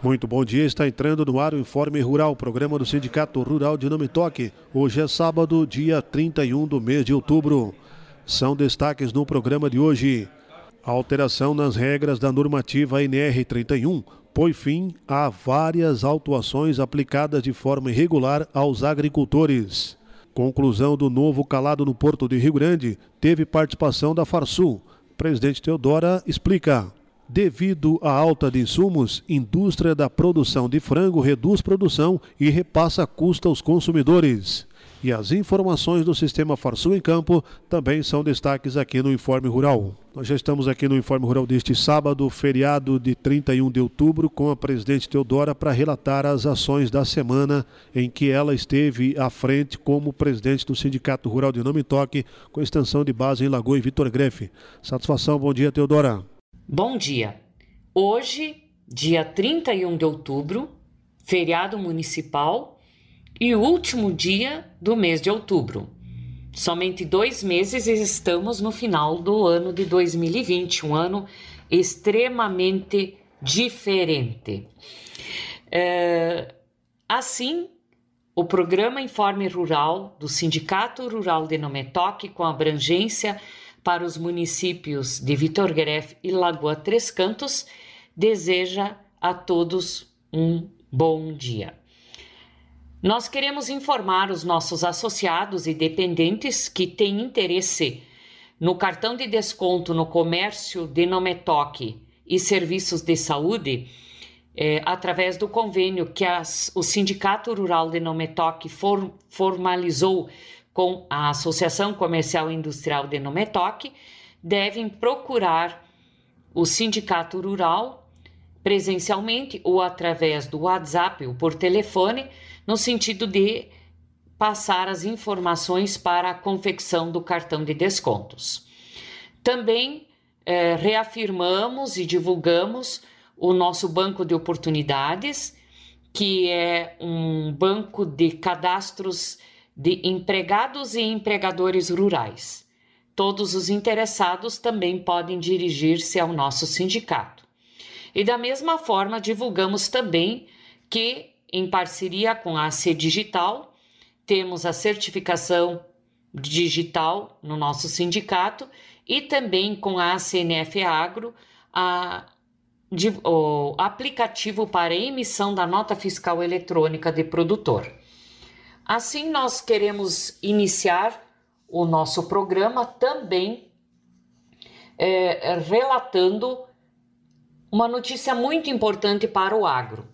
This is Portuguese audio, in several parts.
Muito bom dia, está entrando no ar o Informe Rural, programa do Sindicato Rural de Nome Toque. Hoje é sábado, dia 31 do mês de outubro. São destaques no programa de hoje. A alteração nas regras da normativa NR 31 põe fim a várias autuações aplicadas de forma irregular aos agricultores. Conclusão do novo calado no Porto de Rio Grande teve participação da Farsul. Presidente Teodora explica. Devido à alta de insumos, indústria da produção de frango reduz produção e repassa custo aos consumidores. E as informações do Sistema Farsul em Campo também são destaques aqui no Informe Rural. Nós já estamos aqui no Informe Rural deste sábado, feriado de 31 de outubro, com a presidente Teodora para relatar as ações da semana em que ela esteve à frente como presidente do Sindicato Rural de Nome Toque, com extensão de base em Lagoa e Vitor Grefe. Satisfação, bom dia, Teodora. Bom dia. Hoje, dia 31 de outubro, feriado municipal e último dia do mês de outubro. Somente dois meses e estamos no final do ano de 2020, um ano extremamente diferente. É, assim, o programa Informe Rural do Sindicato Rural de Nometoque, com abrangência para os municípios de Vitor Greff e Lagoa Três Cantos, deseja a todos um bom dia. Nós queremos informar os nossos associados e dependentes que têm interesse no cartão de desconto no comércio de Nometoque e serviços de saúde, é, através do convênio que as, o Sindicato Rural de Nometoque for, formalizou com a Associação Comercial e Industrial de Nometoque, devem procurar o Sindicato Rural presencialmente ou através do WhatsApp ou por telefone no sentido de passar as informações para a confecção do cartão de descontos. Também é, reafirmamos e divulgamos o nosso banco de oportunidades, que é um banco de cadastros de empregados e empregadores rurais. Todos os interessados também podem dirigir-se ao nosso sindicato. E da mesma forma, divulgamos também que em parceria com a AC Digital, temos a certificação digital no nosso sindicato e também com a CNF Agro, a, de, o aplicativo para emissão da nota fiscal eletrônica de produtor. Assim, nós queremos iniciar o nosso programa também é, relatando uma notícia muito importante para o agro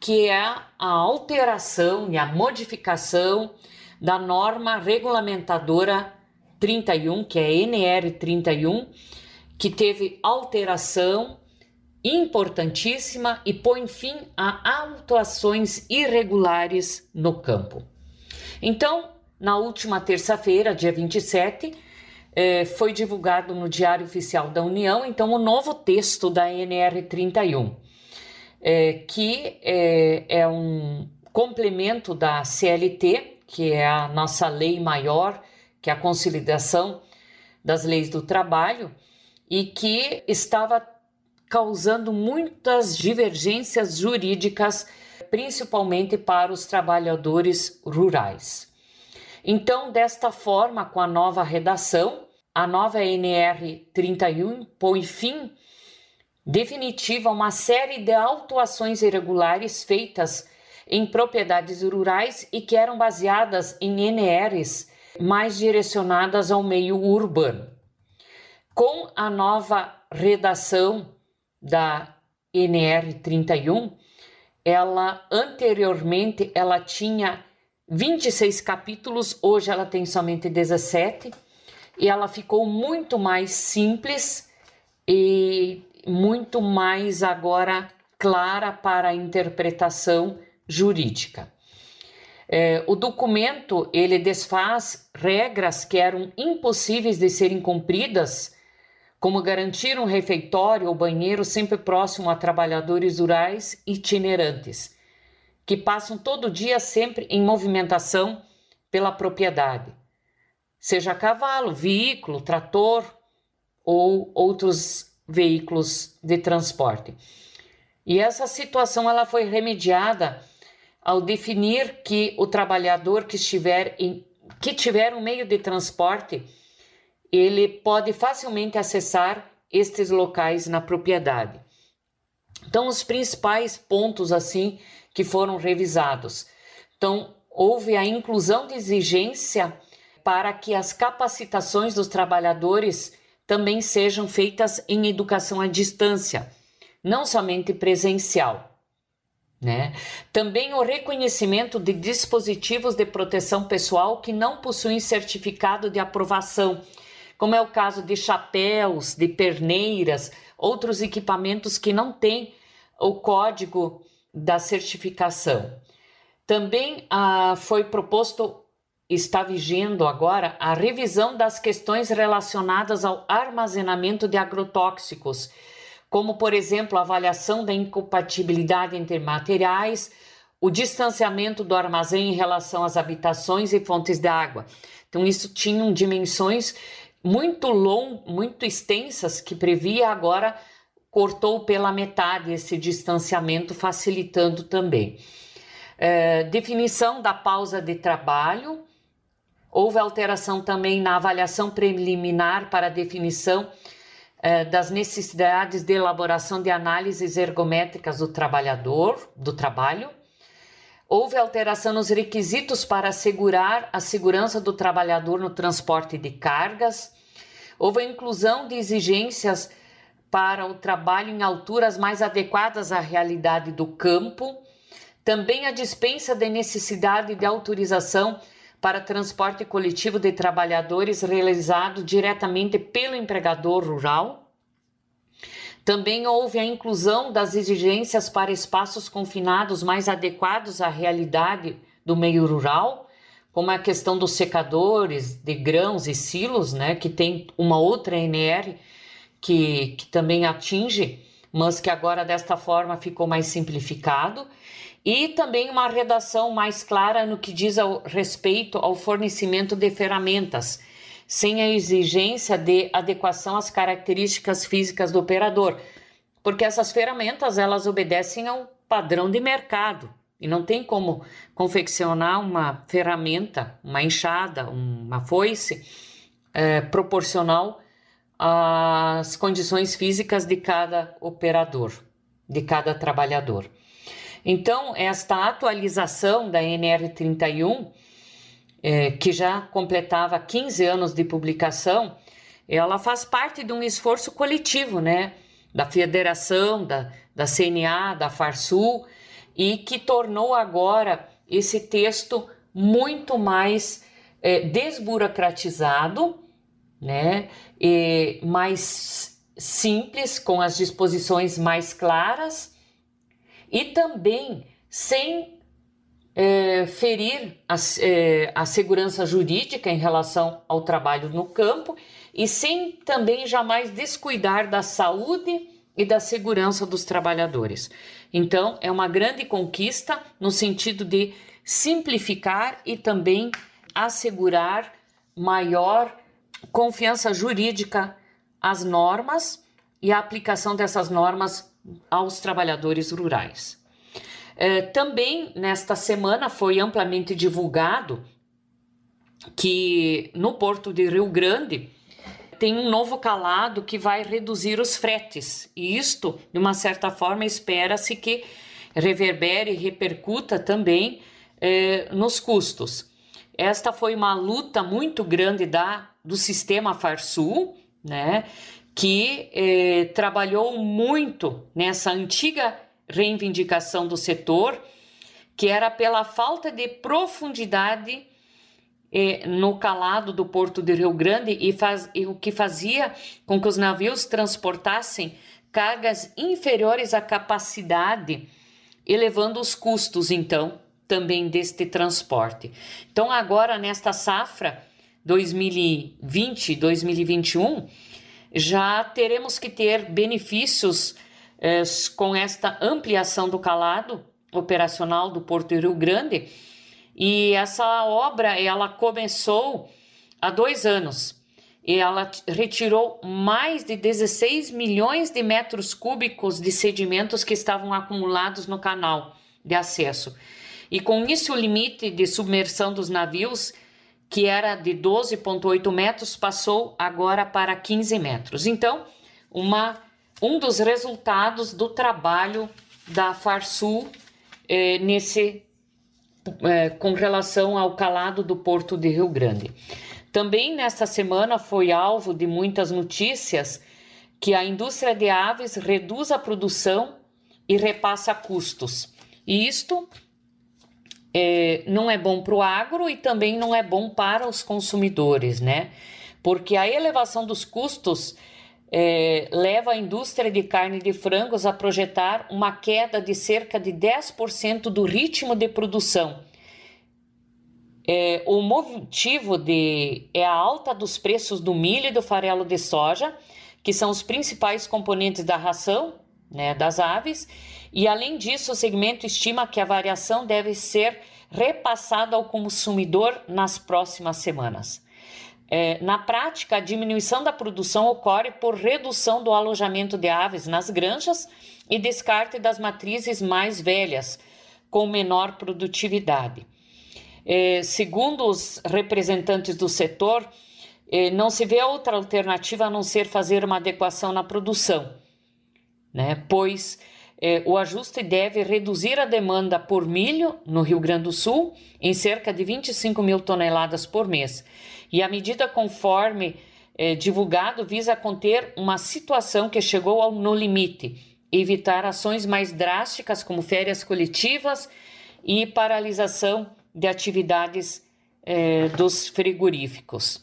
que é a alteração e a modificação da norma regulamentadora 31, que é NR 31, que teve alteração importantíssima e põe fim a autuações irregulares no campo. Então, na última terça-feira, dia 27, eh, foi divulgado no Diário Oficial da União, então, o novo texto da NR 31 é, que é, é um complemento da CLT, que é a nossa lei maior, que é a consolidação das leis do trabalho, e que estava causando muitas divergências jurídicas, principalmente para os trabalhadores rurais. Então, desta forma, com a nova redação, a nova NR 31 põe fim definitiva uma série de autuações irregulares feitas em propriedades rurais e que eram baseadas em NRs mais direcionadas ao meio urbano. Com a nova redação da NR 31, ela anteriormente ela tinha 26 capítulos, hoje ela tem somente 17 e ela ficou muito mais simples e muito mais agora clara para a interpretação jurídica. É, o documento ele desfaz regras que eram impossíveis de serem cumpridas, como garantir um refeitório ou banheiro sempre próximo a trabalhadores rurais itinerantes, que passam todo dia sempre em movimentação pela propriedade, seja cavalo, veículo, trator ou outros veículos de transporte. E essa situação ela foi remediada ao definir que o trabalhador que estiver em, que tiver um meio de transporte, ele pode facilmente acessar estes locais na propriedade. Então, os principais pontos assim que foram revisados. Então, houve a inclusão de exigência para que as capacitações dos trabalhadores também sejam feitas em educação à distância, não somente presencial. Né? Também o reconhecimento de dispositivos de proteção pessoal que não possuem certificado de aprovação, como é o caso de chapéus, de perneiras, outros equipamentos que não têm o código da certificação. Também ah, foi proposto, está vigendo agora, a revisão das questões relacionadas ao armazenamento de agrotóxicos, como, por exemplo, a avaliação da incompatibilidade entre materiais, o distanciamento do armazém em relação às habitações e fontes de água. Então, isso tinham dimensões muito long, muito extensas que previa agora cortou pela metade esse distanciamento, facilitando também. É, definição da pausa de trabalho. Houve alteração também na avaliação preliminar para definição é, das necessidades de elaboração de análises ergométricas do trabalhador, do trabalho. Houve alteração nos requisitos para assegurar a segurança do trabalhador no transporte de cargas. Houve a inclusão de exigências para o trabalho em alturas mais adequadas à realidade do campo, também a dispensa da necessidade de autorização para transporte coletivo de trabalhadores realizado diretamente pelo empregador rural. Também houve a inclusão das exigências para espaços confinados mais adequados à realidade do meio rural, como a questão dos secadores de grãos e silos, né, que tem uma outra NR que, que também atinge, mas que agora desta forma ficou mais simplificado, e também uma redação mais clara no que diz ao respeito ao fornecimento de ferramentas, sem a exigência de adequação às características físicas do operador, porque essas ferramentas elas obedecem ao padrão de mercado e não tem como confeccionar uma ferramenta, uma enxada, uma foice é, proporcional as condições físicas de cada operador, de cada trabalhador. Então, esta atualização da NR31, é, que já completava 15 anos de publicação, ela faz parte de um esforço coletivo, né? Da federação, da, da CNA, da Farsul, e que tornou agora esse texto muito mais é, desburocratizado né? E mais simples, com as disposições mais claras e também sem é, ferir a, é, a segurança jurídica em relação ao trabalho no campo e sem também jamais descuidar da saúde e da segurança dos trabalhadores. Então, é uma grande conquista no sentido de simplificar e também assegurar maior confiança jurídica às normas e a aplicação dessas normas aos trabalhadores rurais. É, também nesta semana foi amplamente divulgado que no porto de Rio Grande tem um novo calado que vai reduzir os fretes, e isto, de uma certa forma, espera-se que reverbere e repercuta também eh, nos custos. Esta foi uma luta muito grande da do sistema Farsul, né, que eh, trabalhou muito nessa antiga reivindicação do setor, que era pela falta de profundidade eh, no calado do porto de Rio Grande e, faz, e o que fazia com que os navios transportassem cargas inferiores à capacidade, elevando os custos, então, também deste transporte. Então, agora, nesta safra, 2020, 2021, já teremos que ter benefícios com esta ampliação do calado operacional do Porto Rio Grande. E essa obra ela começou há dois anos e ela retirou mais de 16 milhões de metros cúbicos de sedimentos que estavam acumulados no canal de acesso. E com isso, o limite de submersão dos navios, que era de 12,8 metros, passou agora para 15 metros. Então, uma, um dos resultados do trabalho da Farsul eh, nesse, eh, com relação ao calado do Porto de Rio Grande. Também nesta semana foi alvo de muitas notícias que a indústria de aves reduz a produção e repassa custos. E isto é, não é bom para o agro e também não é bom para os consumidores, né? Porque a elevação dos custos é, leva a indústria de carne de frangos a projetar uma queda de cerca de 10% do ritmo de produção é, o motivo de, é a alta dos preços do milho e do farelo de soja, que são os principais componentes da ração né, das aves, e além disso, o segmento estima que a variação deve ser repassada ao consumidor nas próximas semanas. É, na prática, a diminuição da produção ocorre por redução do alojamento de aves nas granjas e descarte das matrizes mais velhas, com menor produtividade. Eh, segundo os representantes do setor, eh, não se vê outra alternativa a não ser fazer uma adequação na produção, né? pois eh, o ajuste deve reduzir a demanda por milho no Rio Grande do Sul em cerca de 25 mil toneladas por mês. E a medida, conforme divulgado, visa conter uma situação que chegou ao, no limite, evitar ações mais drásticas como férias coletivas e paralisação de atividades eh, dos frigoríficos.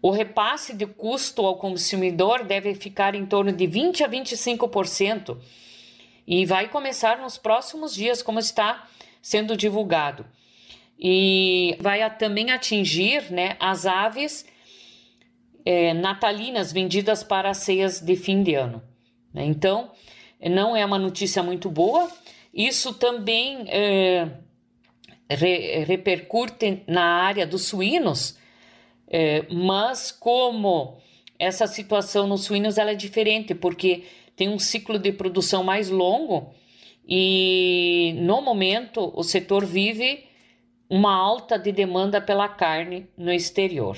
O repasse de custo ao consumidor deve ficar em torno de 20 a 25% e vai começar nos próximos dias, como está sendo divulgado. E vai também atingir né, as aves é, natalinas vendidas para as ceias de fim de ano. Né? Então, não é uma notícia muito boa. Isso também é, re, repercute na área dos suínos, é, mas como essa situação nos suínos ela é diferente, porque tem um ciclo de produção mais longo e no momento o setor vive uma alta de demanda pela carne no exterior.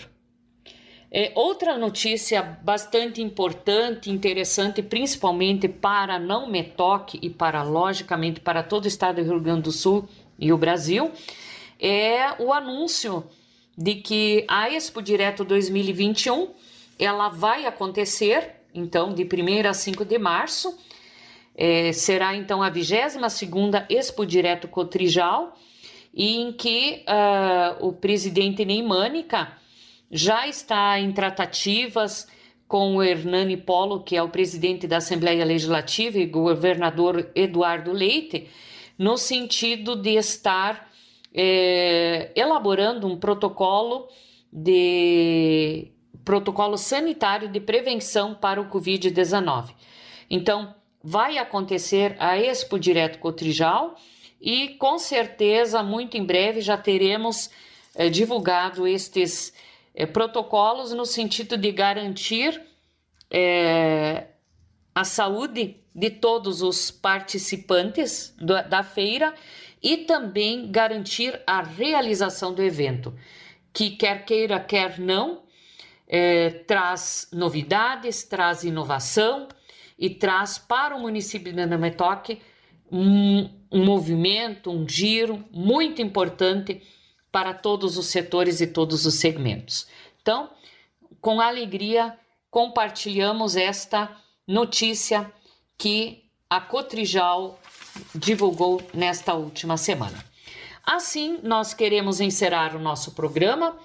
É, outra notícia bastante importante, interessante, principalmente para não metoque e para, logicamente, para todo o estado do Rio Grande do Sul, e o Brasil, é o anúncio de que a Expo Direto 2021 ela vai acontecer, então, de 1 a 5 de março. É, será então a 22 Expo Direto Cotrijal, e em que uh, o presidente Neymânica já está em tratativas com o Hernani Polo, que é o presidente da Assembleia Legislativa, e governador Eduardo Leite, no sentido de estar é, elaborando um protocolo de protocolo sanitário de prevenção para o Covid-19. Então, vai acontecer a Expo Direto Cotrijal e com certeza, muito em breve, já teremos é, divulgado estes é, protocolos no sentido de garantir é, a saúde de todos os participantes do, da feira e também garantir a realização do evento, que quer queira, quer não, traz novidades, traz inovação e traz para o município de Nametoque um, um movimento, um giro muito importante para todos os setores e todos os segmentos. Então, com alegria, compartilhamos esta notícia que a Cotrijal divulgou nesta última semana. Assim, nós queremos encerrar o nosso programa,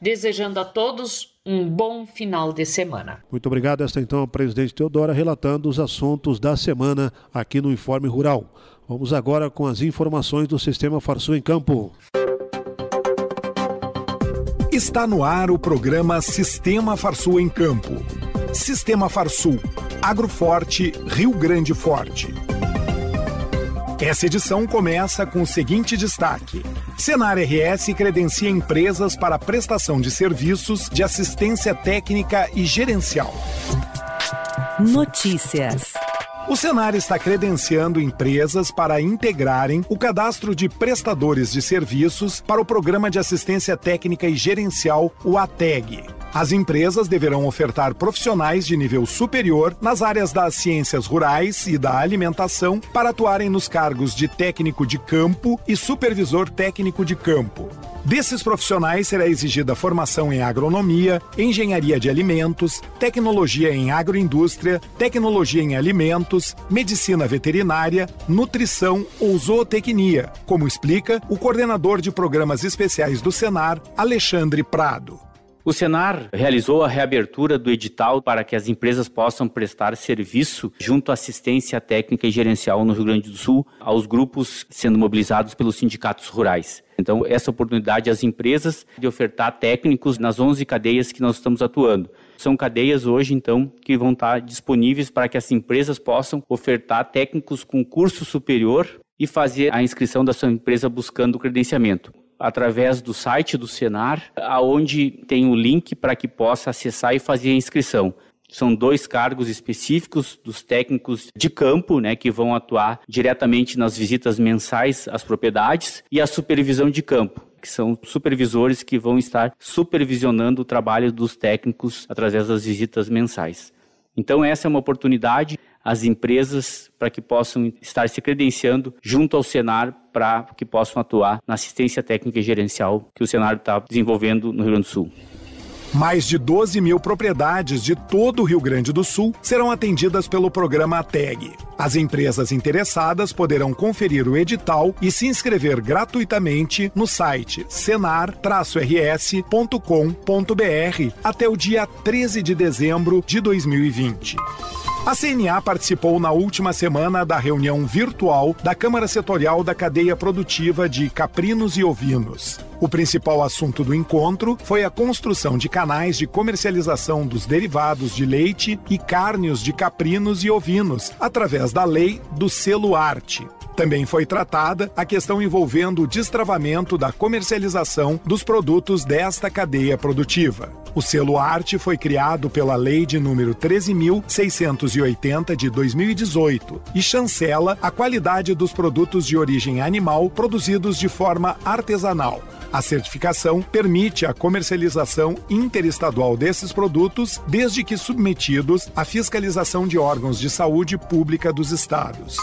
desejando a todos um bom final de semana. Muito obrigado. Esta então a presidente Teodora relatando os assuntos da semana aqui no Informe Rural. Vamos agora com as informações do Sistema Farsul em Campo. Está no ar o programa Sistema Farsul em Campo. Sistema Farsul Agroforte Rio Grande Forte. Essa edição começa com o seguinte destaque: Senar RS credencia empresas para prestação de serviços de assistência técnica e gerencial. Notícias. O Senar está credenciando empresas para integrarem o cadastro de prestadores de serviços para o Programa de Assistência Técnica e Gerencial, o ATEG. As empresas deverão ofertar profissionais de nível superior nas áreas das ciências rurais e da alimentação para atuarem nos cargos de técnico de campo e supervisor técnico de campo. Desses profissionais será exigida formação em agronomia, engenharia de alimentos, tecnologia em agroindústria, tecnologia em alimentos, medicina veterinária, nutrição ou zootecnia, como explica o coordenador de programas especiais do Senar, Alexandre Prado. O Senar realizou a reabertura do edital para que as empresas possam prestar serviço junto à assistência técnica e gerencial no Rio Grande do Sul aos grupos sendo mobilizados pelos sindicatos rurais. Então, essa oportunidade às empresas de ofertar técnicos nas 11 cadeias que nós estamos atuando. São cadeias hoje, então, que vão estar disponíveis para que as empresas possam ofertar técnicos com curso superior e fazer a inscrição da sua empresa buscando o credenciamento através do site do Senar, aonde tem o link para que possa acessar e fazer a inscrição. São dois cargos específicos dos técnicos de campo, né, que vão atuar diretamente nas visitas mensais às propriedades e a supervisão de campo, que são supervisores que vão estar supervisionando o trabalho dos técnicos através das visitas mensais. Então essa é uma oportunidade as empresas para que possam estar se credenciando junto ao Senar para que possam atuar na assistência técnica e gerencial que o Senar está desenvolvendo no Rio Grande do Sul. Mais de 12 mil propriedades de todo o Rio Grande do Sul serão atendidas pelo programa TEG. As empresas interessadas poderão conferir o edital e se inscrever gratuitamente no site senar-rs.com.br até o dia 13 de dezembro de 2020. A CNA participou na última semana da reunião virtual da Câmara Setorial da Cadeia Produtiva de Caprinos e Ovinos. O principal assunto do encontro foi a construção de canais de comercialização dos derivados de leite e cárneos de caprinos e ovinos, através da lei do selo arte. Também foi tratada a questão envolvendo o destravamento da comercialização dos produtos desta cadeia produtiva. O selo Arte foi criado pela Lei de número 13.680 de 2018 e chancela a qualidade dos produtos de origem animal produzidos de forma artesanal. A certificação permite a comercialização interestadual desses produtos, desde que submetidos à fiscalização de órgãos de saúde pública dos estados.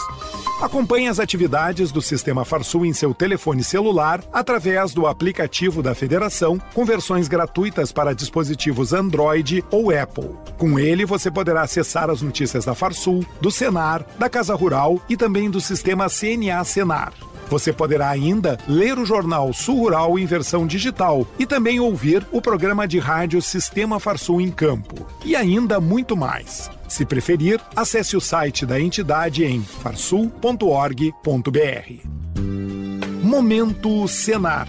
Acompanhe as atividades do Sistema Farsul em seu telefone celular através do aplicativo da Federação, com versões gratuitas para dispositivos Android ou Apple. Com ele, você poderá acessar as notícias da Farsul, do Senar, da Casa Rural e também do sistema CNA Senar. Você poderá ainda ler o jornal Sul Rural em versão digital e também ouvir o programa de rádio Sistema Farsul em Campo. E ainda muito mais. Se preferir, acesse o site da entidade em farsul.org.br. Momento Senar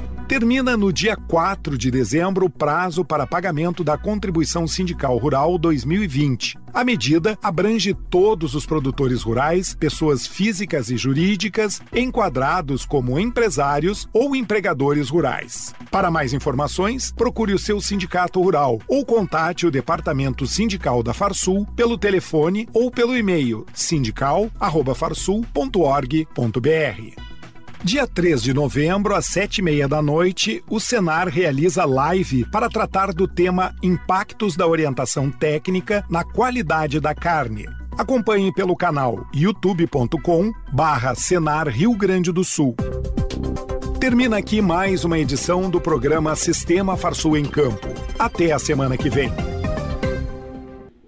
Termina no dia 4 de dezembro o prazo para pagamento da Contribuição Sindical Rural 2020. A medida abrange todos os produtores rurais, pessoas físicas e jurídicas, enquadrados como empresários ou empregadores rurais. Para mais informações, procure o seu sindicato rural ou contate o Departamento Sindical da Farsul pelo telefone ou pelo e-mail sindical@farsul.org.br. Dia 3 de novembro, às sete e meia da noite, o Senar realiza live para tratar do tema Impactos da Orientação Técnica na Qualidade da Carne. Acompanhe pelo canal youtube.com barra Senar Rio Grande do Sul. Termina aqui mais uma edição do programa Sistema Farsul em Campo. Até a semana que vem.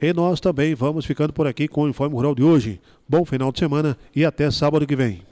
E nós também vamos ficando por aqui com o Informe Rural de hoje. Bom final de semana e até sábado que vem.